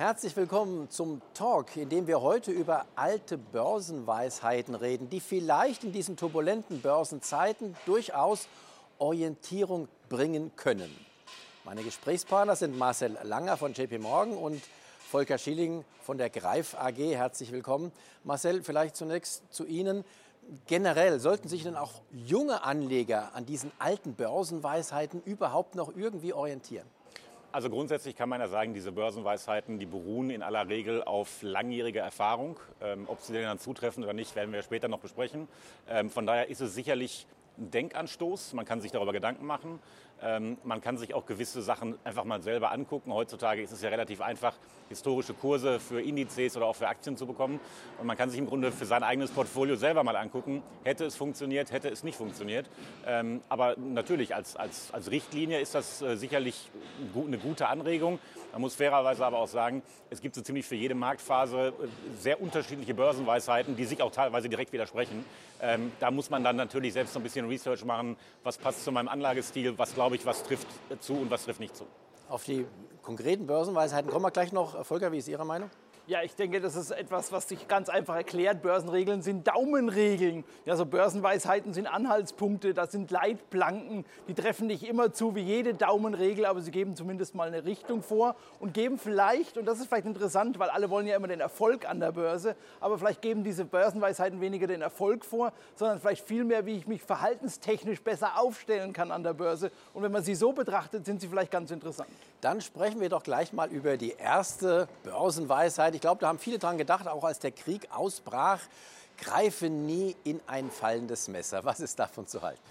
Herzlich willkommen zum Talk, in dem wir heute über alte Börsenweisheiten reden, die vielleicht in diesen turbulenten Börsenzeiten durchaus Orientierung bringen können. Meine Gesprächspartner sind Marcel Langer von JP Morgan und Volker Schilling von der Greif AG. Herzlich willkommen. Marcel, vielleicht zunächst zu Ihnen. Generell sollten sich denn auch junge Anleger an diesen alten Börsenweisheiten überhaupt noch irgendwie orientieren? Also grundsätzlich kann man ja sagen, diese Börsenweisheiten, die beruhen in aller Regel auf langjähriger Erfahrung. Ähm, ob sie denn dann zutreffen oder nicht, werden wir später noch besprechen. Ähm, von daher ist es sicherlich ein Denkanstoß. Man kann sich darüber Gedanken machen. Ähm, man kann sich auch gewisse Sachen einfach mal selber angucken. Heutzutage ist es ja relativ einfach, historische Kurse für Indizes oder auch für Aktien zu bekommen. Und man kann sich im Grunde für sein eigenes Portfolio selber mal angucken, hätte es funktioniert, hätte es nicht funktioniert. Ähm, aber natürlich, als, als, als Richtlinie ist das äh, sicherlich eine gute Anregung. Man muss fairerweise aber auch sagen, es gibt so ziemlich für jede Marktphase äh, sehr unterschiedliche Börsenweisheiten, die sich auch teilweise direkt widersprechen. Ähm, da muss man dann natürlich selbst so ein bisschen Research machen, was passt zu meinem Anlagestil, was glaube ich, was trifft zu und was trifft nicht zu. Auf die konkreten Börsenweisheiten kommen wir gleich noch. Volker, wie ist Ihre Meinung? Ja, ich denke, das ist etwas, was sich ganz einfach erklärt. Börsenregeln sind Daumenregeln. Ja, so Börsenweisheiten sind Anhaltspunkte, das sind Leitplanken. Die treffen nicht immer zu wie jede Daumenregel, aber sie geben zumindest mal eine Richtung vor und geben vielleicht, und das ist vielleicht interessant, weil alle wollen ja immer den Erfolg an der Börse, aber vielleicht geben diese Börsenweisheiten weniger den Erfolg vor, sondern vielleicht vielmehr, wie ich mich verhaltenstechnisch besser aufstellen kann an der Börse. Und wenn man sie so betrachtet, sind sie vielleicht ganz interessant. Dann sprechen wir doch gleich mal über die erste Börsenweisheit. Ich glaube, da haben viele dran gedacht, auch als der Krieg ausbrach. Greife nie in ein fallendes Messer. Was ist davon zu halten?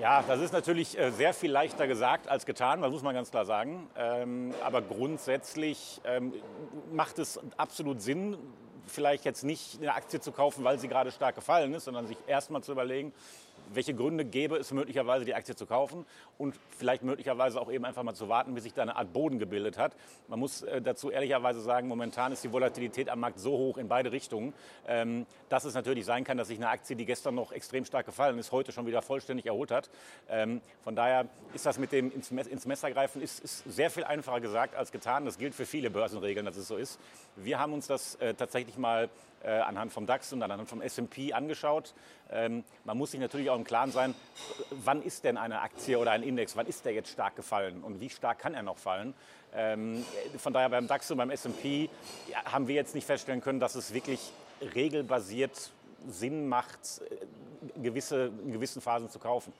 Ja, das ist natürlich äh, sehr viel leichter gesagt als getan, das muss man ganz klar sagen. Ähm, aber grundsätzlich ähm, macht es absolut Sinn, vielleicht jetzt nicht eine Aktie zu kaufen, weil sie gerade stark gefallen ist, sondern sich erstmal zu überlegen, welche Gründe gäbe es möglicherweise, die Aktie zu kaufen und vielleicht möglicherweise auch eben einfach mal zu warten, bis sich da eine Art Boden gebildet hat. Man muss äh, dazu ehrlicherweise sagen, momentan ist die Volatilität am Markt so hoch in beide Richtungen, ähm, dass es natürlich sein kann, dass sich eine Aktie, die gestern noch extrem stark gefallen ist, heute schon wieder vollständig erholt hat. Ähm, von daher ist das mit dem ins Messer greifen ist, ist sehr viel einfacher gesagt als getan. Das gilt für viele Börsenregeln, dass es so ist. Wir haben uns das äh, tatsächlich mal anhand vom DAX und anhand vom S&P angeschaut. Ähm, man muss sich natürlich auch im Klaren sein, wann ist denn eine Aktie oder ein Index, wann ist der jetzt stark gefallen und wie stark kann er noch fallen. Ähm, von daher beim DAX und beim S&P ja, haben wir jetzt nicht feststellen können, dass es wirklich regelbasiert Sinn macht, äh, gewisse, in gewissen Phasen zu kaufen.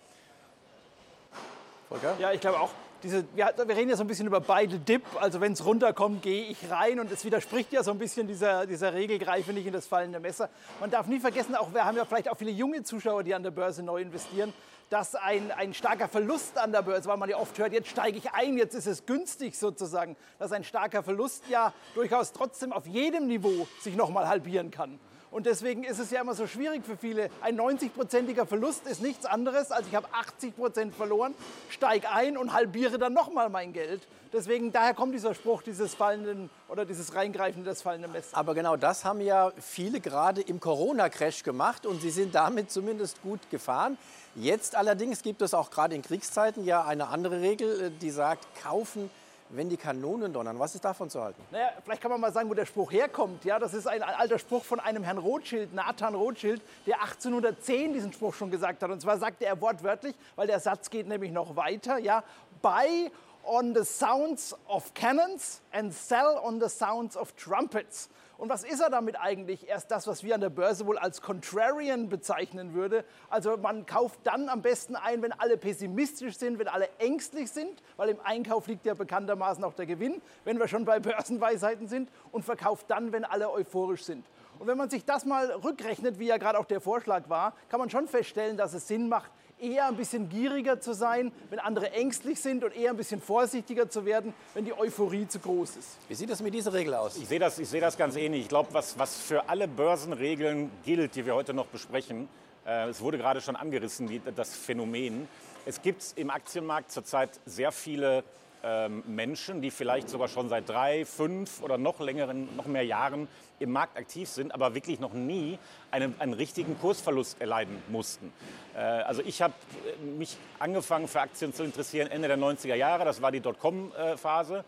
Volker? Ja, ich glaube auch, diese, wir, wir, reden ja so ein bisschen über beide Dip, also wenn es runterkommt, gehe ich rein und es widerspricht ja so ein bisschen dieser, dieser Regel, greife nicht in das fallende Messer. Man darf nie vergessen, auch wir haben ja vielleicht auch viele junge Zuschauer, die an der Börse neu investieren, dass ein, ein starker Verlust an der Börse, weil man ja oft hört, jetzt steige ich ein, jetzt ist es günstig sozusagen, dass ein starker Verlust ja durchaus trotzdem auf jedem Niveau sich nochmal halbieren kann. Und deswegen ist es ja immer so schwierig für viele. Ein 90-prozentiger Verlust ist nichts anderes, als ich habe 80 Prozent verloren, steige ein und halbiere dann nochmal mein Geld. Deswegen, daher kommt dieser Spruch dieses fallenden oder dieses Reingreifen des fallenden Messers. Aber genau das haben ja viele gerade im Corona-Crash gemacht und sie sind damit zumindest gut gefahren. Jetzt allerdings gibt es auch gerade in Kriegszeiten ja eine andere Regel, die sagt, kaufen wenn die Kanonen donnern. Was ist davon zu halten? Naja, vielleicht kann man mal sagen, wo der Spruch herkommt. Ja, das ist ein alter Spruch von einem Herrn Rothschild, Nathan Rothschild, der 1810 diesen Spruch schon gesagt hat. Und zwar sagte er wortwörtlich, weil der Satz geht nämlich noch weiter, ja, buy on the sounds of cannons and sell on the sounds of trumpets. Und was ist er damit eigentlich? Erst das, was wir an der Börse wohl als Contrarian bezeichnen würde. Also man kauft dann am besten ein, wenn alle pessimistisch sind, wenn alle ängstlich sind, weil im Einkauf liegt ja bekanntermaßen auch der Gewinn, wenn wir schon bei Börsenweisheiten sind, und verkauft dann, wenn alle euphorisch sind. Und wenn man sich das mal rückrechnet, wie ja gerade auch der Vorschlag war, kann man schon feststellen, dass es Sinn macht, eher ein bisschen gieriger zu sein, wenn andere ängstlich sind und eher ein bisschen vorsichtiger zu werden, wenn die Euphorie zu groß ist. Wie sieht das mit dieser Regel aus? Ich sehe das, ich sehe das ganz ähnlich. Ich glaube, was, was für alle Börsenregeln gilt, die wir heute noch besprechen, äh, es wurde gerade schon angerissen, die, das Phänomen. Es gibt im Aktienmarkt zurzeit sehr viele ähm, Menschen, die vielleicht sogar schon seit drei, fünf oder noch längeren, noch mehr Jahren im Markt aktiv sind, aber wirklich noch nie einen, einen richtigen Kursverlust erleiden mussten. Äh, also ich habe äh, mich angefangen für Aktien zu interessieren Ende der 90er Jahre, das war die Dotcom-Phase.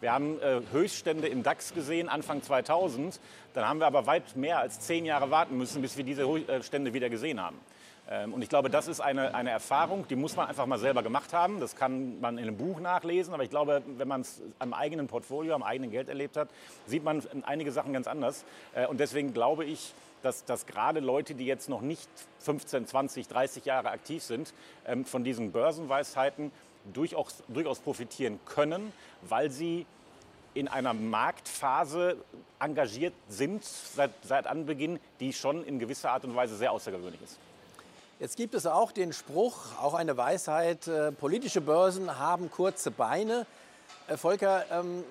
Wir haben äh, Höchststände im DAX gesehen Anfang 2000. Dann haben wir aber weit mehr als zehn Jahre warten müssen, bis wir diese Stände wieder gesehen haben. Ähm, und ich glaube, das ist eine, eine Erfahrung, die muss man einfach mal selber gemacht haben. Das kann man in einem Buch nachlesen, aber ich glaube, wenn man es am eigenen Portfolio, am eigenen Geld erlebt hat, sieht man einige Sachen ganz anders. Äh, und deswegen glaube ich, dass, dass gerade Leute, die jetzt noch nicht 15, 20, 30 Jahre aktiv sind, ähm, von diesen Börsenweisheiten durchaus, durchaus profitieren können, weil sie in einer Marktphase engagiert sind seit, seit Anbeginn, die schon in gewisser Art und Weise sehr außergewöhnlich ist. Jetzt gibt es auch den Spruch, auch eine Weisheit, äh, politische Börsen haben kurze Beine. Äh, Volker, ähm,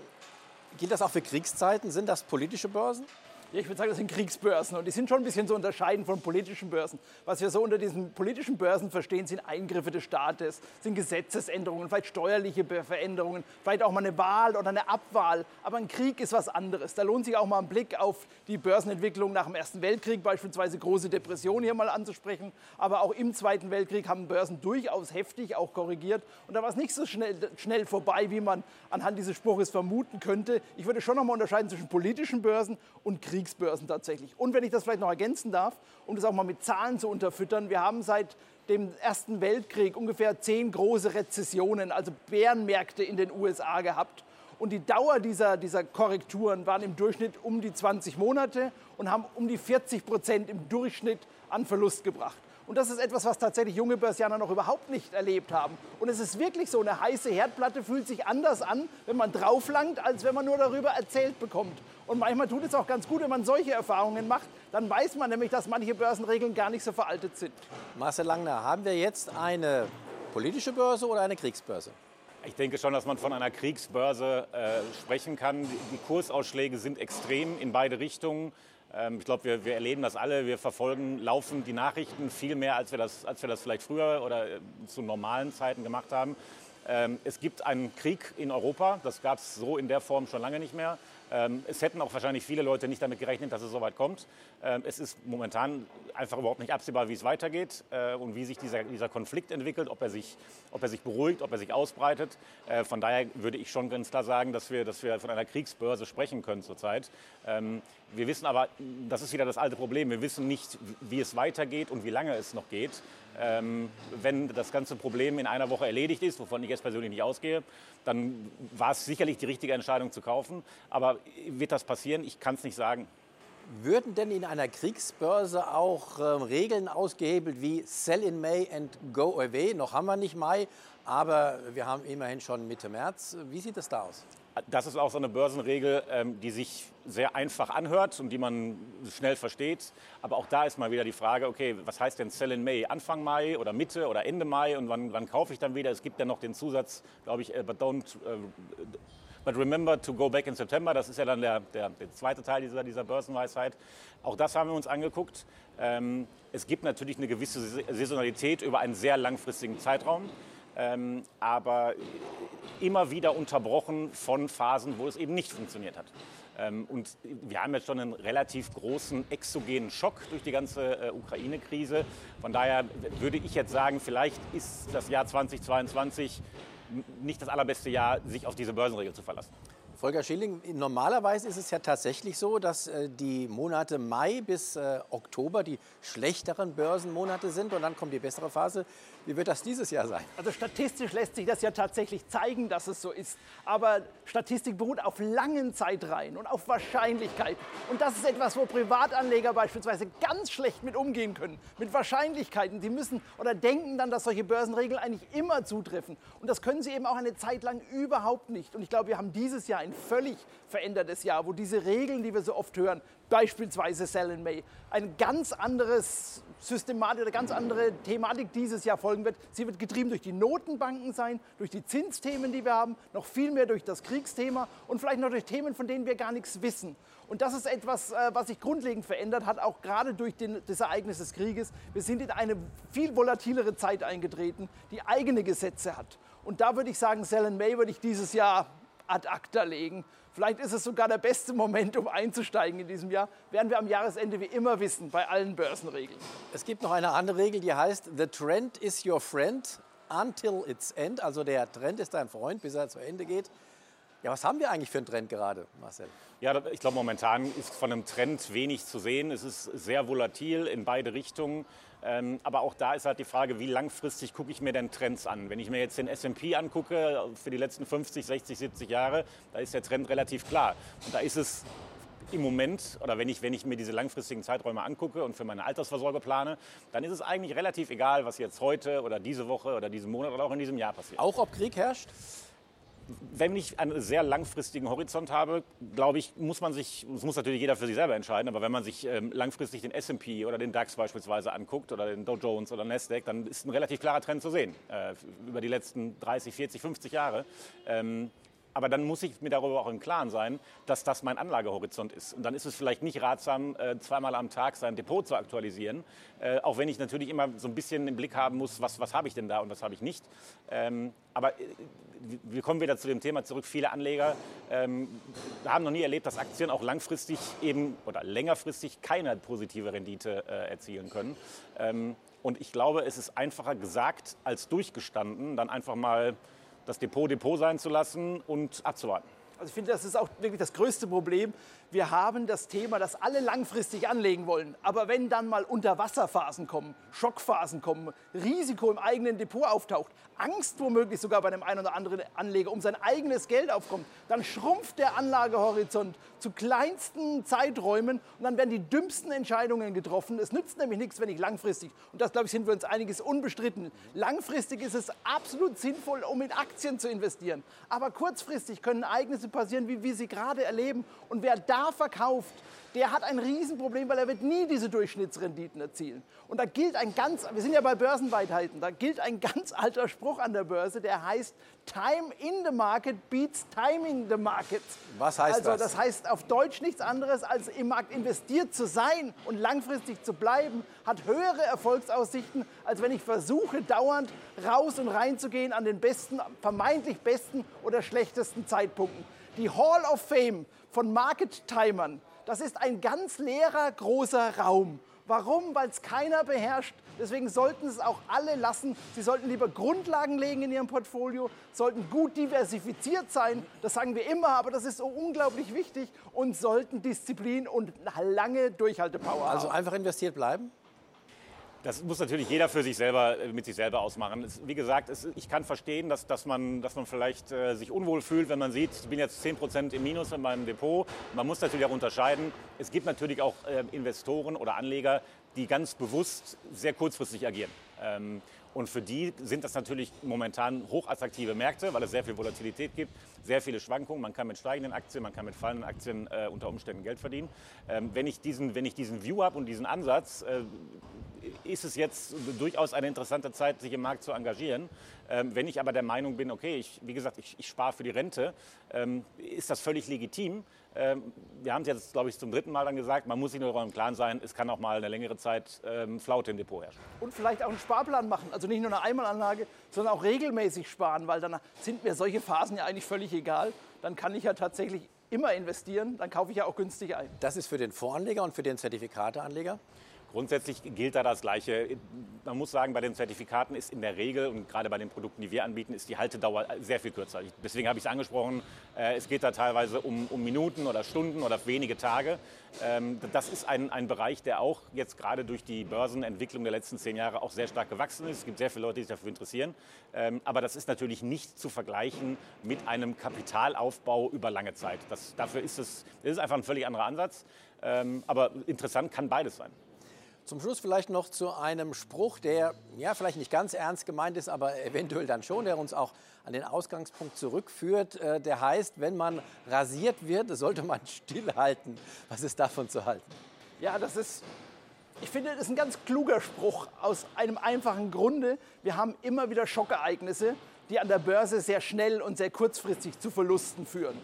gilt das auch für Kriegszeiten? Sind das politische Börsen? Ja, ich würde sagen, das sind Kriegsbörsen und die sind schon ein bisschen zu unterscheiden von politischen Börsen. Was wir so unter diesen politischen Börsen verstehen, sind Eingriffe des Staates, sind Gesetzesänderungen, vielleicht steuerliche Veränderungen, vielleicht auch mal eine Wahl oder eine Abwahl. Aber ein Krieg ist was anderes. Da lohnt sich auch mal ein Blick auf die Börsenentwicklung nach dem Ersten Weltkrieg, beispielsweise große Depression hier mal anzusprechen. Aber auch im Zweiten Weltkrieg haben Börsen durchaus heftig auch korrigiert. Und da war es nicht so schnell, schnell vorbei, wie man anhand dieses Spruches vermuten könnte. Ich würde schon noch mal unterscheiden zwischen politischen Börsen und Krieg Kriegsbörsen tatsächlich. Und wenn ich das vielleicht noch ergänzen darf, um das auch mal mit Zahlen zu unterfüttern, wir haben seit dem Ersten Weltkrieg ungefähr zehn große Rezessionen, also Bärenmärkte in den USA gehabt. Und die Dauer dieser, dieser Korrekturen waren im Durchschnitt um die 20 Monate und haben um die 40 Prozent im Durchschnitt an Verlust gebracht. Und das ist etwas, was tatsächlich junge Börsianer noch überhaupt nicht erlebt haben. Und es ist wirklich so, eine heiße Herdplatte fühlt sich anders an, wenn man drauflangt, als wenn man nur darüber erzählt bekommt. Und manchmal tut es auch ganz gut, wenn man solche Erfahrungen macht. Dann weiß man nämlich, dass manche Börsenregeln gar nicht so veraltet sind. Marcel Langner, haben wir jetzt eine politische Börse oder eine Kriegsbörse? Ich denke schon, dass man von einer Kriegsbörse äh, sprechen kann. Die Kursausschläge sind extrem in beide Richtungen. Ähm, ich glaube, wir, wir, erleben das alle. Wir verfolgen laufend die Nachrichten viel mehr, als wir das, als wir das vielleicht früher oder äh, zu normalen Zeiten gemacht haben. Ähm, es gibt einen Krieg in Europa. Das gab es so in der Form schon lange nicht mehr. Ähm, es hätten auch wahrscheinlich viele Leute nicht damit gerechnet, dass es so weit kommt. Ähm, es ist momentan einfach überhaupt nicht absehbar, wie es weitergeht äh, und wie sich dieser, dieser Konflikt entwickelt, ob er, sich, ob er sich beruhigt, ob er sich ausbreitet. Äh, von daher würde ich schon ganz klar sagen, dass wir, dass wir von einer Kriegsbörse sprechen können zurzeit. Wir wissen aber, das ist wieder das alte Problem, wir wissen nicht, wie es weitergeht und wie lange es noch geht. Ähm, wenn das ganze Problem in einer Woche erledigt ist, wovon ich jetzt persönlich nicht ausgehe, dann war es sicherlich die richtige Entscheidung zu kaufen. Aber wird das passieren? Ich kann es nicht sagen. Würden denn in einer Kriegsbörse auch äh, Regeln ausgehebelt wie Sell in May and Go Away? Noch haben wir nicht Mai, aber wir haben immerhin schon Mitte März. Wie sieht es da aus? Das ist auch so eine Börsenregel, ähm, die sich sehr einfach anhört und die man schnell versteht. Aber auch da ist mal wieder die Frage, okay, was heißt denn Sell in May? Anfang Mai oder Mitte oder Ende Mai und wann, wann kaufe ich dann wieder? Es gibt ja noch den Zusatz, glaube ich, äh, but don't, äh, but remember to go back in September. Das ist ja dann der, der, der zweite Teil dieser, dieser Börsenweisheit. Auch das haben wir uns angeguckt. Ähm, es gibt natürlich eine gewisse Saisonalität über einen sehr langfristigen Zeitraum. Ähm, aber immer wieder unterbrochen von Phasen, wo es eben nicht funktioniert hat. Ähm, und wir haben jetzt schon einen relativ großen exogenen Schock durch die ganze äh, Ukraine-Krise. Von daher würde ich jetzt sagen, vielleicht ist das Jahr 2022 nicht das allerbeste Jahr, sich auf diese Börsenregel zu verlassen. Volker Schilling, normalerweise ist es ja tatsächlich so, dass äh, die Monate Mai bis äh, Oktober die schlechteren Börsenmonate sind und dann kommt die bessere Phase. Wie wird das dieses Jahr sein? Also statistisch lässt sich das ja tatsächlich zeigen, dass es so ist. Aber Statistik beruht auf langen Zeitreihen und auf Wahrscheinlichkeiten. Und das ist etwas, wo Privatanleger beispielsweise ganz schlecht mit umgehen können. Mit Wahrscheinlichkeiten. Die müssen oder denken dann, dass solche Börsenregeln eigentlich immer zutreffen. Und das können sie eben auch eine Zeit lang überhaupt nicht. Und ich glaube, wir haben dieses Jahr ein völlig verändertes Jahr, wo diese Regeln, die wir so oft hören, beispielsweise Sell in May, ein ganz anderes Systematik oder ganz andere Thematik dieses Jahr folgen wird. Sie wird getrieben durch die Notenbanken sein, durch die Zinsthemen, die wir haben, noch viel mehr durch das Kriegsthema und vielleicht noch durch Themen, von denen wir gar nichts wissen. Und das ist etwas, äh, was sich grundlegend verändert hat, auch gerade durch den, das Ereignis des Krieges. Wir sind in eine viel volatilere Zeit eingetreten, die eigene Gesetze hat. Und da würde ich sagen, Sell in May würde ich dieses Jahr ad acta legen. Vielleicht ist es sogar der beste Moment, um einzusteigen in diesem Jahr. Werden wir am Jahresende wie immer wissen, bei allen Börsenregeln. Es gibt noch eine andere Regel, die heißt, The trend is your friend until its end. Also der Trend ist dein Freund, bis er zu Ende geht. Ja, was haben wir eigentlich für einen Trend gerade, Marcel? Ja, ich glaube, momentan ist von einem Trend wenig zu sehen. Es ist sehr volatil in beide Richtungen. Ähm, aber auch da ist halt die Frage, wie langfristig gucke ich mir denn Trends an? Wenn ich mir jetzt den S&P angucke für die letzten 50, 60, 70 Jahre, da ist der Trend relativ klar. Und da ist es im Moment, oder wenn ich, wenn ich mir diese langfristigen Zeiträume angucke und für meine Altersvorsorge plane, dann ist es eigentlich relativ egal, was jetzt heute oder diese Woche oder diesen Monat oder auch in diesem Jahr passiert. Auch ob Krieg herrscht? Wenn ich einen sehr langfristigen Horizont habe, glaube ich, muss man sich, das muss natürlich jeder für sich selber entscheiden, aber wenn man sich ähm, langfristig den S&P oder den DAX beispielsweise anguckt oder den Dow Jones oder Nasdaq, dann ist ein relativ klarer Trend zu sehen äh, über die letzten 30, 40, 50 Jahre. Ähm, aber dann muss ich mir darüber auch im Klaren sein, dass das mein Anlagehorizont ist. Und dann ist es vielleicht nicht ratsam, äh, zweimal am Tag sein Depot zu aktualisieren. Äh, auch wenn ich natürlich immer so ein bisschen im Blick haben muss, was, was habe ich denn da und was habe ich nicht. Ähm, aber äh, wir kommen wieder zu dem Thema zurück. Viele Anleger ähm, haben noch nie erlebt, dass Aktien auch langfristig eben oder längerfristig keine positive Rendite erzielen können. Ähm, und ich glaube, es ist einfacher gesagt als durchgestanden, dann einfach mal das Depot Depot sein zu lassen und abzuwarten. Also ich finde, das ist auch wirklich das größte Problem. Wir haben das Thema, dass alle langfristig anlegen wollen. Aber wenn dann mal Unterwasserphasen kommen, Schockphasen kommen, Risiko im eigenen Depot auftaucht, Angst womöglich sogar bei dem einen oder anderen Anleger um sein eigenes Geld aufkommt, dann schrumpft der Anlagehorizont zu kleinsten Zeiträumen und dann werden die dümmsten Entscheidungen getroffen. Es nützt nämlich nichts, wenn ich langfristig, und das glaube ich sind wir uns einiges unbestritten, langfristig ist es absolut sinnvoll, um in Aktien zu investieren. Aber kurzfristig können Ereignisse passieren, wie wir sie gerade erleben. Und wer da verkauft, der hat ein Riesenproblem, weil er wird nie diese Durchschnittsrenditen erzielen. Und da gilt ein ganz, wir sind ja bei Börsenweitheiten, da gilt ein ganz alter Spruch an der Börse, der heißt, Time in the market beats timing the market. Was heißt also, das? das heißt auf Deutsch nichts anderes, als im Markt investiert zu sein und langfristig zu bleiben, hat höhere Erfolgsaussichten, als wenn ich versuche, dauernd raus und rein zu gehen an den besten, vermeintlich besten oder schlechtesten Zeitpunkten. Die Hall of Fame von Market Timern, das ist ein ganz leerer, großer Raum. Warum? Weil es keiner beherrscht. Deswegen sollten es auch alle lassen. Sie sollten lieber Grundlagen legen in ihrem Portfolio, sollten gut diversifiziert sein. Das sagen wir immer, aber das ist so unglaublich wichtig und sollten Disziplin und lange Durchhaltepower Also haben. einfach investiert bleiben? Das muss natürlich jeder für sich selber, äh, mit sich selber ausmachen. Es, wie gesagt, es, ich kann verstehen, dass, dass, man, dass man vielleicht äh, sich unwohl fühlt, wenn man sieht, ich bin jetzt 10% im Minus in meinem Depot. Man muss natürlich auch unterscheiden. Es gibt natürlich auch äh, Investoren oder Anleger, die ganz bewusst sehr kurzfristig agieren. Ähm, und für die sind das natürlich momentan hochattraktive Märkte, weil es sehr viel Volatilität gibt, sehr viele Schwankungen. Man kann mit steigenden Aktien, man kann mit fallenden Aktien äh, unter Umständen Geld verdienen. Ähm, wenn, ich diesen, wenn ich diesen View habe und diesen Ansatz, äh, ist es jetzt durchaus eine interessante Zeit, sich im Markt zu engagieren. Ähm, wenn ich aber der Meinung bin, okay, ich, wie gesagt, ich, ich spare für die Rente, ähm, ist das völlig legitim. Ähm, wir haben es jetzt, glaube ich, zum dritten Mal dann gesagt, man muss sich nur im Klaren sein, es kann auch mal eine längere Zeit ähm, Flaute im Depot herrschen. Und vielleicht auch einen Sparplan machen. Also nicht nur eine Einmalanlage, sondern auch regelmäßig sparen, weil dann sind mir solche Phasen ja eigentlich völlig egal. Dann kann ich ja tatsächlich immer investieren, dann kaufe ich ja auch günstig ein. Das ist für den Voranleger und für den Zertifikateanleger? Grundsätzlich gilt da das Gleiche. Man muss sagen, bei den Zertifikaten ist in der Regel und gerade bei den Produkten, die wir anbieten, ist die Haltedauer sehr viel kürzer. Deswegen habe ich es angesprochen. Äh, es geht da teilweise um, um, Minuten oder Stunden oder wenige Tage. Ähm, das ist ein, ein Bereich, der auch jetzt gerade durch die Börsenentwicklung der letzten zehn Jahre auch sehr stark gewachsen ist. Es gibt sehr viele Leute, die sich dafür interessieren. Ähm, aber das ist natürlich nicht zu vergleichen mit einem Kapitalaufbau über lange Zeit. Das, dafür ist es das ist einfach ein völlig anderer Ansatz. Ähm, aber interessant kann beides sein. Zum Schluss vielleicht noch zu einem Spruch, der ja vielleicht nicht ganz ernst gemeint ist, aber eventuell dann schon, der uns auch an den Ausgangspunkt zurückführt. Äh, der heißt, wenn man rasiert wird, sollte man stillhalten. Was ist davon zu halten? Ja, das ist, ich finde, das ist ein ganz kluger Spruch aus einem einfachen Grunde. Wir haben immer wieder Schockereignisse, die an der Börse sehr schnell und sehr kurzfristig zu Verlusten führen.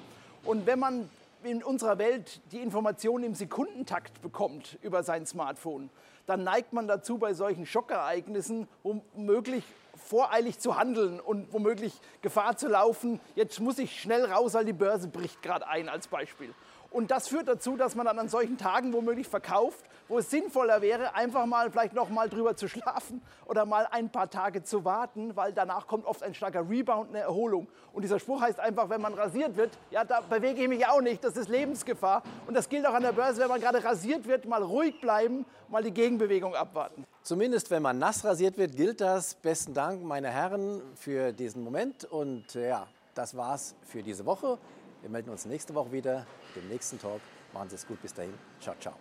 Und wenn man in unserer Welt die Informationen im Sekundentakt bekommt über sein Smartphone, dann neigt man dazu, bei solchen Schockereignissen womöglich voreilig zu handeln und womöglich Gefahr zu laufen, jetzt muss ich schnell raus, weil die Börse bricht gerade ein als Beispiel. Und das führt dazu, dass man dann an solchen Tagen womöglich verkauft, wo es sinnvoller wäre, einfach mal vielleicht noch mal drüber zu schlafen oder mal ein paar Tage zu warten, weil danach kommt oft ein starker Rebound, eine Erholung. Und dieser Spruch heißt einfach, wenn man rasiert wird, ja, da bewege ich mich auch nicht, das ist Lebensgefahr. Und das gilt auch an der Börse, wenn man gerade rasiert wird, mal ruhig bleiben, mal die Gegenbewegung abwarten. Zumindest wenn man nass rasiert wird, gilt das. Besten Dank, meine Herren, für diesen Moment. Und ja, das war's für diese Woche. Wir melden uns nächste Woche wieder mit dem nächsten Talk. Machen Sie es gut. Bis dahin. Ciao, ciao.